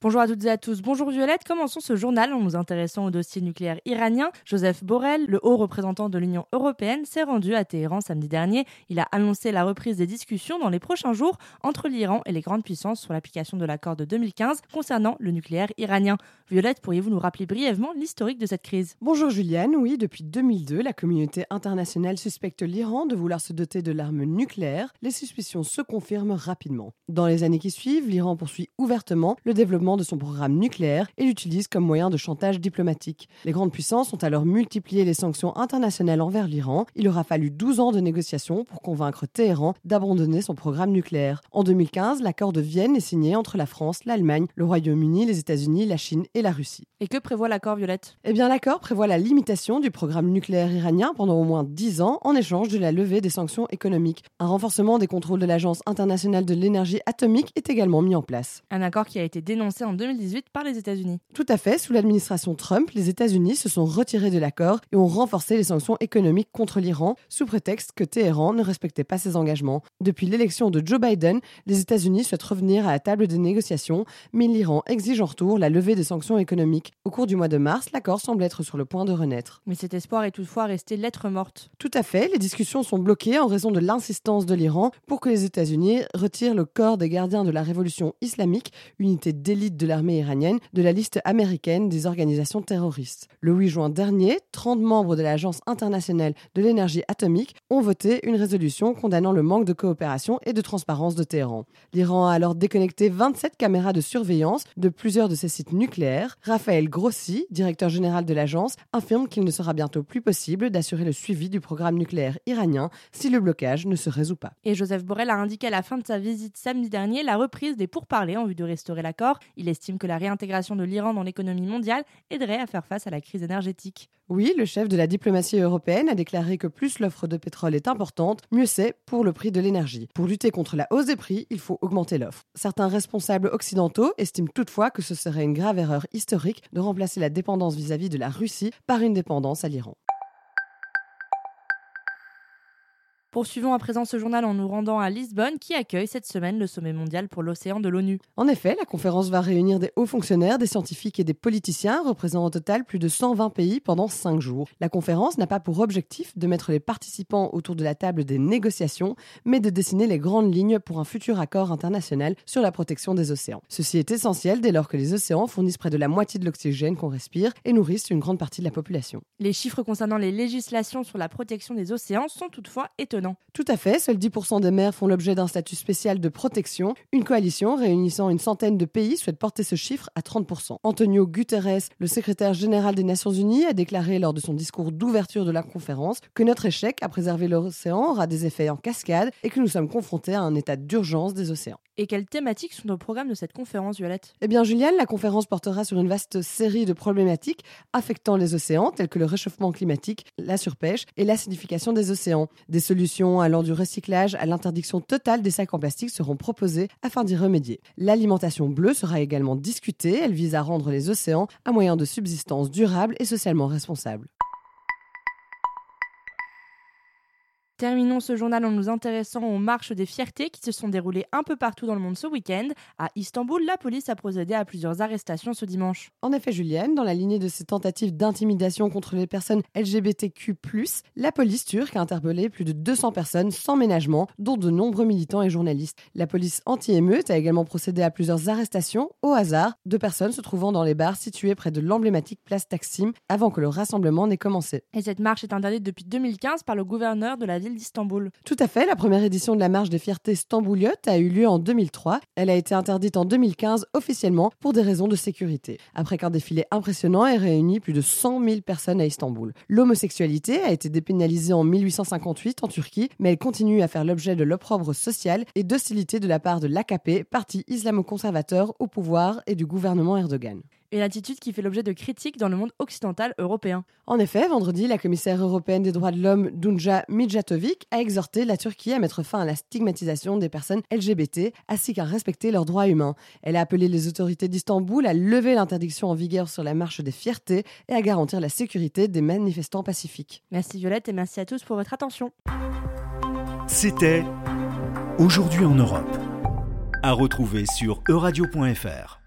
Bonjour à toutes et à tous. Bonjour Violette. Commençons ce journal en nous intéressant au dossier nucléaire iranien. Joseph Borrell, le haut représentant de l'Union européenne, s'est rendu à Téhéran samedi dernier. Il a annoncé la reprise des discussions dans les prochains jours entre l'Iran et les grandes puissances sur l'application de l'accord de 2015 concernant le nucléaire iranien. Violette, pourriez-vous nous rappeler brièvement l'historique de cette crise? Bonjour Juliane. Oui, depuis 2002, la communauté internationale suspecte l'Iran de vouloir se doter de l'arme nucléaire. Les suspicions se confirment rapidement. Dans les années qui suivent, l'Iran poursuit ouvertement le développement de son programme nucléaire et l'utilise comme moyen de chantage diplomatique. Les grandes puissances ont alors multiplié les sanctions internationales envers l'Iran. Il aura fallu 12 ans de négociations pour convaincre Téhéran d'abandonner son programme nucléaire. En 2015, l'accord de Vienne est signé entre la France, l'Allemagne, le Royaume-Uni, les États-Unis, la Chine et la Russie. Et que prévoit l'accord Violette? Eh bien, l'accord prévoit la limitation du programme nucléaire iranien pendant au moins 10 ans en échange de la levée des sanctions économiques. Un renforcement des contrôles de l'Agence internationale de l'énergie atomique est également mis en place. Un accord qui a été dénoncé en 2018 par les États-Unis. Tout à fait, sous l'administration Trump, les États-Unis se sont retirés de l'accord et ont renforcé les sanctions économiques contre l'Iran sous prétexte que Téhéran ne respectait pas ses engagements. Depuis l'élection de Joe Biden, les États-Unis souhaitent revenir à la table des négociations, mais l'Iran exige en retour la levée des sanctions économiques. Au cours du mois de mars, l'accord semble être sur le point de renaître. Mais cet espoir est toutefois resté lettre morte. Tout à fait, les discussions sont bloquées en raison de l'insistance de l'Iran pour que les États-Unis retirent le corps des gardiens de la révolution islamique, unité d'élite de l'armée iranienne, de la liste américaine des organisations terroristes. Le 8 juin dernier, 30 membres de l'Agence internationale de l'énergie atomique ont voté une résolution condamnant le manque de coopération et de transparence de Téhéran. L'Iran a alors déconnecté 27 caméras de surveillance de plusieurs de ses sites nucléaires. Raphaël Grossi, directeur général de l'agence, affirme qu'il ne sera bientôt plus possible d'assurer le suivi du programme nucléaire iranien si le blocage ne se résout pas. Et Joseph Borrell a indiqué à la fin de sa visite samedi dernier la reprise des pourparlers en vue de restaurer l'accord. Il estime que la réintégration de l'Iran dans l'économie mondiale aiderait à faire face à la crise énergétique. Oui, le chef de la diplomatie européenne a déclaré que plus l'offre de pétrole est importante, mieux c'est pour le prix de l'énergie. Pour lutter contre la hausse des prix, il faut augmenter l'offre. Certains responsables occidentaux estiment toutefois que ce serait une grave erreur historique de remplacer la dépendance vis-à-vis -vis de la Russie par une dépendance à l'Iran. Poursuivons à présent ce journal en nous rendant à Lisbonne qui accueille cette semaine le sommet mondial pour l'océan de l'ONU. En effet, la conférence va réunir des hauts fonctionnaires, des scientifiques et des politiciens représentant au total plus de 120 pays pendant 5 jours. La conférence n'a pas pour objectif de mettre les participants autour de la table des négociations, mais de dessiner les grandes lignes pour un futur accord international sur la protection des océans. Ceci est essentiel dès lors que les océans fournissent près de la moitié de l'oxygène qu'on respire et nourrissent une grande partie de la population. Les chiffres concernant les législations sur la protection des océans sont toutefois étonnants. Tout à fait, seuls 10% des mers font l'objet d'un statut spécial de protection. Une coalition réunissant une centaine de pays souhaite porter ce chiffre à 30%. Antonio Guterres, le secrétaire général des Nations Unies, a déclaré lors de son discours d'ouverture de la conférence que notre échec à préserver l'océan aura des effets en cascade et que nous sommes confrontés à un état d'urgence des océans. Et quelles thématiques sont au programme de cette conférence, Violette? Eh bien, Juliane, la conférence portera sur une vaste série de problématiques affectant les océans, telles que le réchauffement climatique, la surpêche et l'acidification des océans. Des solutions allant du recyclage à l'interdiction totale des sacs en plastique seront proposées afin d'y remédier. L'alimentation bleue sera également discutée. Elle vise à rendre les océans un moyen de subsistance durable et socialement responsable. Terminons ce journal en nous intéressant aux marches des fiertés qui se sont déroulées un peu partout dans le monde ce week-end. À Istanbul, la police a procédé à plusieurs arrestations ce dimanche. En effet, Julienne, dans la lignée de ces tentatives d'intimidation contre les personnes LGBTQ, la police turque a interpellé plus de 200 personnes sans ménagement, dont de nombreux militants et journalistes. La police anti-émeute a également procédé à plusieurs arrestations au hasard de personnes se trouvant dans les bars situés près de l'emblématique place Taksim avant que le rassemblement n'ait commencé. Et cette marche est interdite depuis 2015 par le gouverneur de la d'Istanbul. Tout à fait, la première édition de la marche des fiertés stambouliotes a eu lieu en 2003. Elle a été interdite en 2015 officiellement pour des raisons de sécurité, après qu'un défilé impressionnant ait réuni plus de 100 000 personnes à Istanbul. L'homosexualité a été dépénalisée en 1858 en Turquie, mais elle continue à faire l'objet de l'opprobre social et d'hostilité de la part de l'AKP, parti islamo-conservateur au pouvoir et du gouvernement Erdogan une attitude qui fait l'objet de critiques dans le monde occidental européen. En effet, vendredi, la commissaire européenne des droits de l'homme, Dunja Mijatovic, a exhorté la Turquie à mettre fin à la stigmatisation des personnes LGBT ainsi qu'à respecter leurs droits humains. Elle a appelé les autorités d'Istanbul à lever l'interdiction en vigueur sur la marche des fiertés et à garantir la sécurité des manifestants pacifiques. Merci Violette et merci à tous pour votre attention. C'était Aujourd'hui en Europe. À retrouver sur euradio.fr.